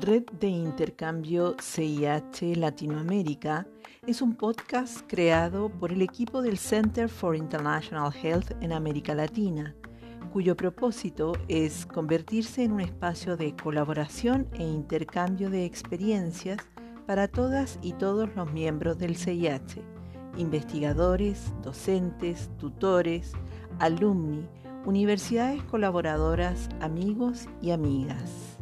Red de Intercambio CIH Latinoamérica es un podcast creado por el equipo del Center for International Health en América Latina, cuyo propósito es convertirse en un espacio de colaboración e intercambio de experiencias para todas y todos los miembros del CIH, investigadores, docentes, tutores, alumni, universidades colaboradoras, amigos y amigas.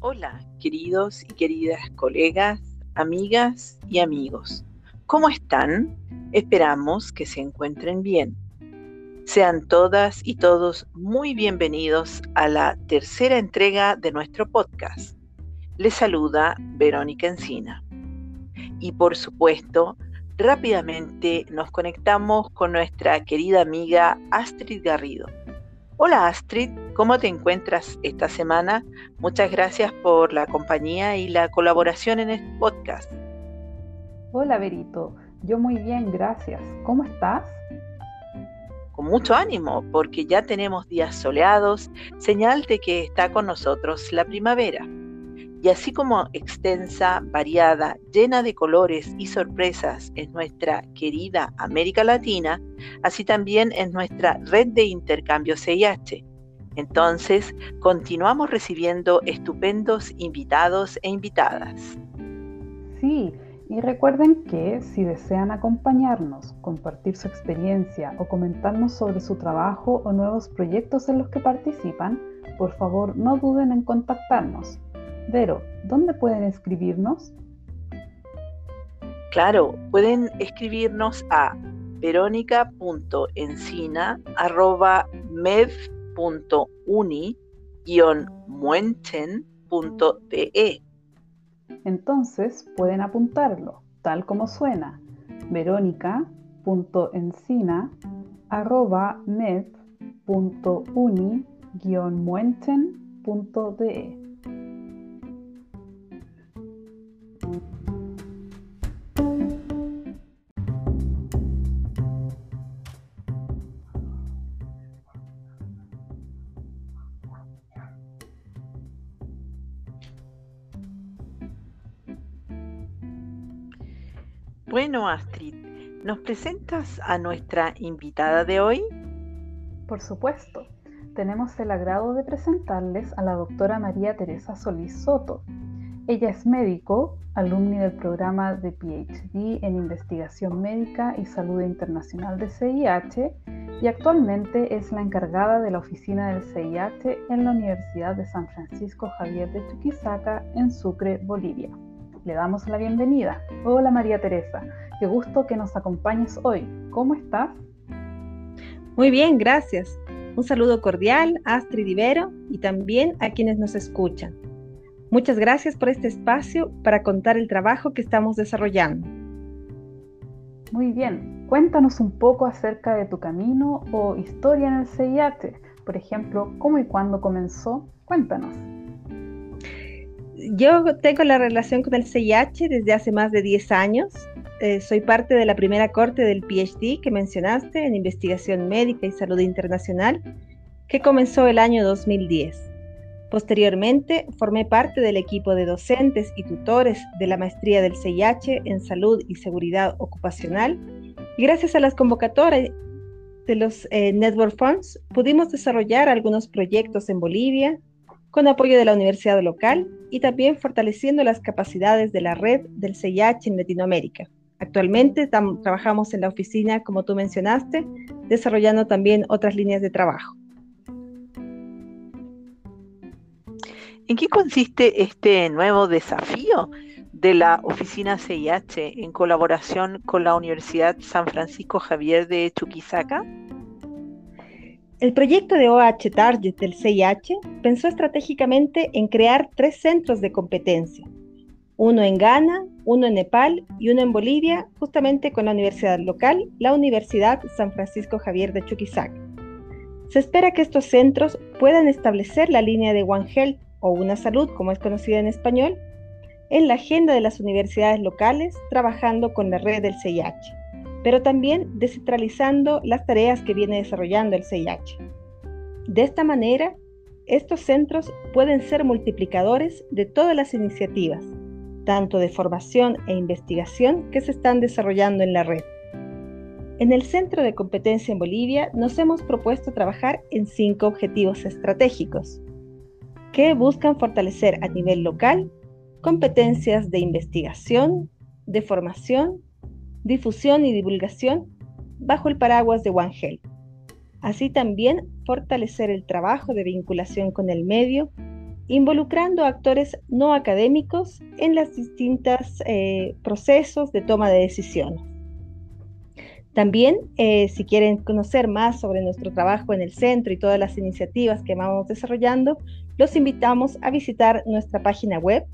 Hola, queridos y queridas colegas, amigas y amigos. ¿Cómo están? Esperamos que se encuentren bien. Sean todas y todos muy bienvenidos a la tercera entrega de nuestro podcast. Les saluda Verónica Encina. Y por supuesto, rápidamente nos conectamos con nuestra querida amiga Astrid Garrido Hola Astrid, ¿cómo te encuentras esta semana? Muchas gracias por la compañía y la colaboración en este podcast. Hola Berito, yo muy bien, gracias. ¿Cómo estás? Con mucho ánimo, porque ya tenemos días soleados, señal de que está con nosotros la primavera y así como extensa, variada, llena de colores y sorpresas en nuestra querida América Latina, así también en nuestra red de intercambio CIH. Entonces, continuamos recibiendo estupendos invitados e invitadas. Sí, y recuerden que si desean acompañarnos, compartir su experiencia o comentarnos sobre su trabajo o nuevos proyectos en los que participan, por favor no duden en contactarnos. Vero, ¿dónde pueden escribirnos? Claro, pueden escribirnos a verónica.encina.uni-muenten.de. Entonces pueden apuntarlo, tal como suena, verónica.encina.med.uni-muenten.de. Bueno, Astrid, ¿nos presentas a nuestra invitada de hoy? Por supuesto. Tenemos el agrado de presentarles a la doctora María Teresa Solís Soto. Ella es médico, alumni del programa de PhD en Investigación Médica y Salud Internacional de CIH y actualmente es la encargada de la oficina del CIH en la Universidad de San Francisco Javier de Chuquisaca en Sucre, Bolivia le damos la bienvenida. Hola María Teresa, qué gusto que nos acompañes hoy. ¿Cómo estás? Muy bien, gracias. Un saludo cordial a Astrid Ibero y también a quienes nos escuchan. Muchas gracias por este espacio para contar el trabajo que estamos desarrollando. Muy bien, cuéntanos un poco acerca de tu camino o historia en el CIH. Por ejemplo, cómo y cuándo comenzó. Cuéntanos yo tengo la relación con el CIH desde hace más de 10 años. Eh, soy parte de la primera corte del PhD que mencionaste en investigación médica y salud internacional, que comenzó el año 2010. Posteriormente, formé parte del equipo de docentes y tutores de la maestría del CIH en salud y seguridad ocupacional y gracias a las convocatorias de los eh, Network Funds pudimos desarrollar algunos proyectos en Bolivia, con apoyo de la universidad local y también fortaleciendo las capacidades de la red del CIH en Latinoamérica. Actualmente trabajamos en la oficina, como tú mencionaste, desarrollando también otras líneas de trabajo. ¿En qué consiste este nuevo desafío de la oficina CIH en colaboración con la Universidad San Francisco Javier de Chuquisaca? El proyecto de OH Target del CIH pensó estratégicamente en crear tres centros de competencia, uno en Ghana, uno en Nepal y uno en Bolivia, justamente con la universidad local, la Universidad San Francisco Javier de Chuquisaca. Se espera que estos centros puedan establecer la línea de One Health o Una Salud, como es conocida en español, en la agenda de las universidades locales, trabajando con la red del CIH, pero también descentralizando las tareas que viene desarrollando el CIH. De esta manera, estos centros pueden ser multiplicadores de todas las iniciativas, tanto de formación e investigación que se están desarrollando en la red. En el Centro de Competencia en Bolivia nos hemos propuesto trabajar en cinco objetivos estratégicos que buscan fortalecer a nivel local competencias de investigación, de formación, difusión y divulgación bajo el paraguas de One Health. Así también fortalecer el trabajo de vinculación con el medio, involucrando a actores no académicos en los distintos eh, procesos de toma de decisiones. También, eh, si quieren conocer más sobre nuestro trabajo en el centro y todas las iniciativas que vamos desarrollando, los invitamos a visitar nuestra página web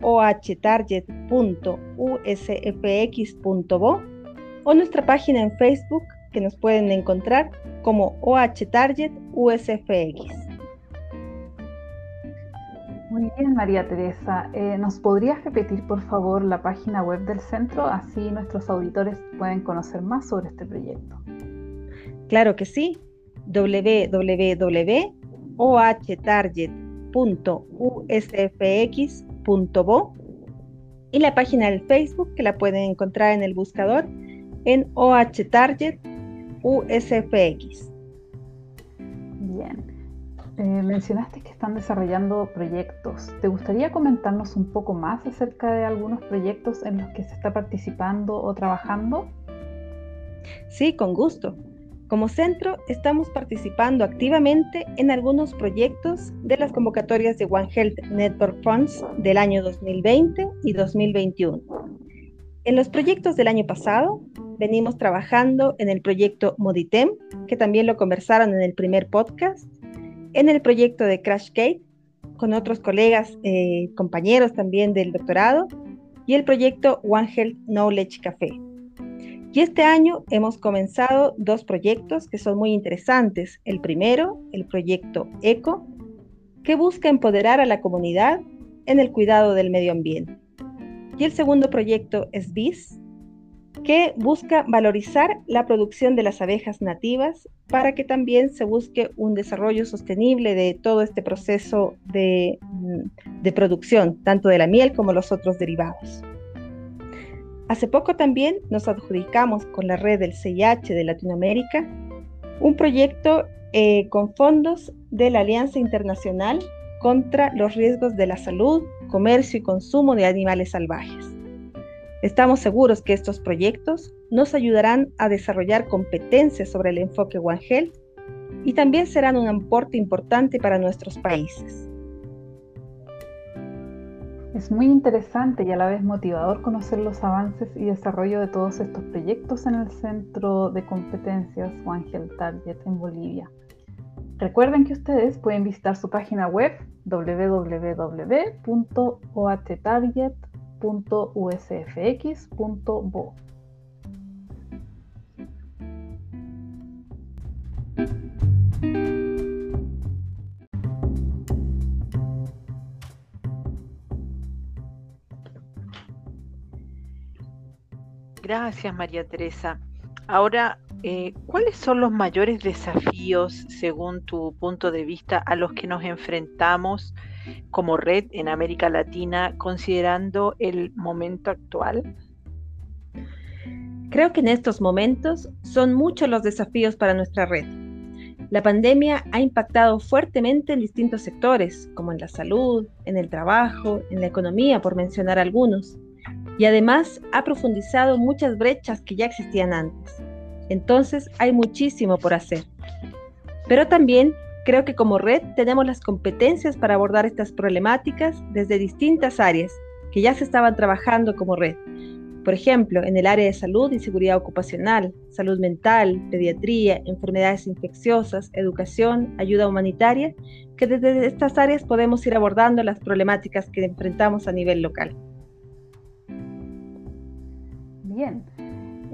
www.ohtarget.usfx.bo o nuestra página en Facebook que nos pueden encontrar como OH Target USFX. Muy bien, María Teresa. Eh, ¿Nos podrías repetir, por favor, la página web del centro? Así nuestros auditores pueden conocer más sobre este proyecto. Claro que sí. www.ohtarget.usfx.bo y la página del Facebook que la pueden encontrar en el buscador en OH Target USFX. Bien. Eh, mencionaste que están desarrollando proyectos. ¿Te gustaría comentarnos un poco más acerca de algunos proyectos en los que se está participando o trabajando? Sí, con gusto. Como centro estamos participando activamente en algunos proyectos de las convocatorias de One Health Network Funds del año 2020 y 2021. En los proyectos del año pasado venimos trabajando en el proyecto Moditem, que también lo conversaron en el primer podcast, en el proyecto de CrashGate, con otros colegas, eh, compañeros también del doctorado, y el proyecto One Health Knowledge Café. Y este año hemos comenzado dos proyectos que son muy interesantes. El primero, el proyecto ECO, que busca empoderar a la comunidad en el cuidado del medio ambiente. Y el segundo proyecto es BIS, que busca valorizar la producción de las abejas nativas para que también se busque un desarrollo sostenible de todo este proceso de, de, producción, tanto de la miel como los otros derivados. Hace poco también nos adjudicamos con la red del CIH de Latinoamérica un proyecto eh, con fondos de la Alianza Internacional contra los riesgos de la salud, comercio y consumo de animales salvajes. Estamos seguros que estos proyectos nos ayudarán a desarrollar competencias sobre el enfoque One Health y también serán un aporte importante para nuestros países. Es muy interesante y a la vez motivador conocer los avances y desarrollo de todos estos proyectos en el Centro de Competencias Health Target en Bolivia. Recuerden que ustedes pueden visitar su página web www.oattarget.usfx.bo. Gracias, María Teresa. Ahora, eh, ¿cuáles son los mayores desafíos, según tu punto de vista, a los que nos enfrentamos como red en América Latina, considerando el momento actual? Creo que en estos momentos son muchos los desafíos para nuestra red. La pandemia ha impactado fuertemente en distintos sectores, como en la salud, en el trabajo, en la economía, por mencionar algunos y además ha profundizado muchas brechas que ya existían antes. Entonces hay muchísimo por hacer. Pero también creo que como red tenemos las competencias para abordar estas problemáticas desde distintas áreas que ya se estaban trabajando como red. Por ejemplo, en el área de salud y seguridad ocupacional, salud mental, pediatría, enfermedades infecciosas, educación, ayuda humanitaria, que desde estas áreas podemos ir abordando las problemáticas que enfrentamos a nivel local. Bien.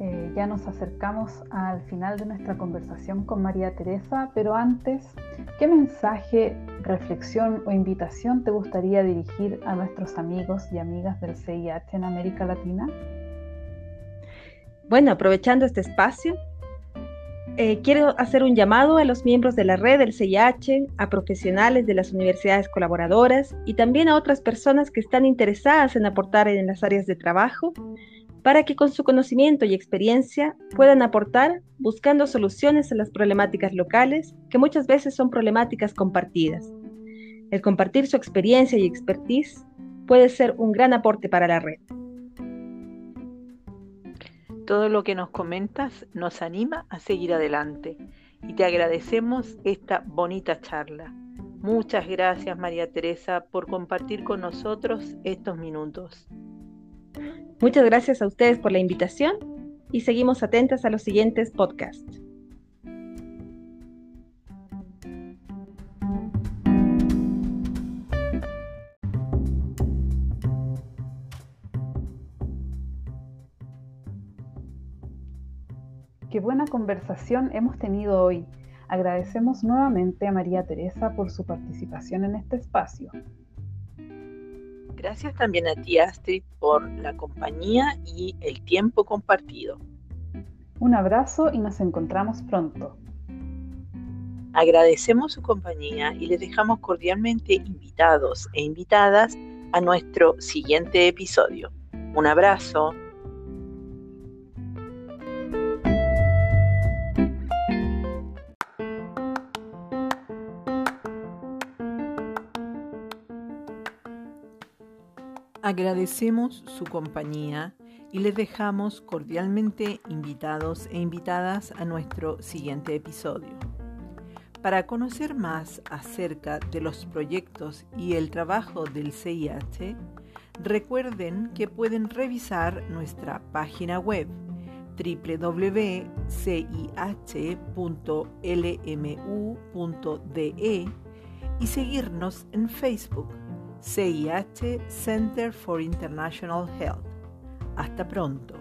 Eh, ya nos acercamos al final de nuestra conversación con María Teresa, pero antes, ¿qué mensaje, reflexión o invitación te gustaría dirigir a nuestros amigos y amigas del CIH en América Latina? Bueno, aprovechando este espacio, eh, quiero hacer un llamado a los miembros de la red del CIH, a profesionales de las universidades colaboradoras y también a otras personas que están interesadas en aportar en las áreas de trabajo para que con su conocimiento y experiencia puedan aportar buscando soluciones a las problemáticas locales que muchas veces son problemáticas compartidas. El compartir su experiencia y expertise puede ser un gran aporte para la red. Todo lo que nos comentas nos anima a seguir adelante y te agradecemos esta bonita charla. Muchas gracias María Teresa por compartir con nosotros estos minutos. Muchas gracias a ustedes por la invitación y seguimos atentas a los siguientes podcasts. Qué buena conversación hemos tenido hoy. Agradecemos nuevamente a María Teresa por su participación en este espacio. Gracias también a ti, Astrid, por la compañía y el tiempo compartido. Un abrazo y nos encontramos pronto. Agradecemos su compañía y les dejamos cordialmente invitados e invitadas a nuestro siguiente episodio. Un abrazo. Agradecemos su compañía y les dejamos cordialmente invitados e invitadas a nuestro siguiente episodio. Para conocer más acerca de los proyectos y el trabajo del CIH, recuerden que pueden revisar nuestra página web www.cih.lmu.de y seguirnos en Facebook CIH Center for International Health. Hasta pronto.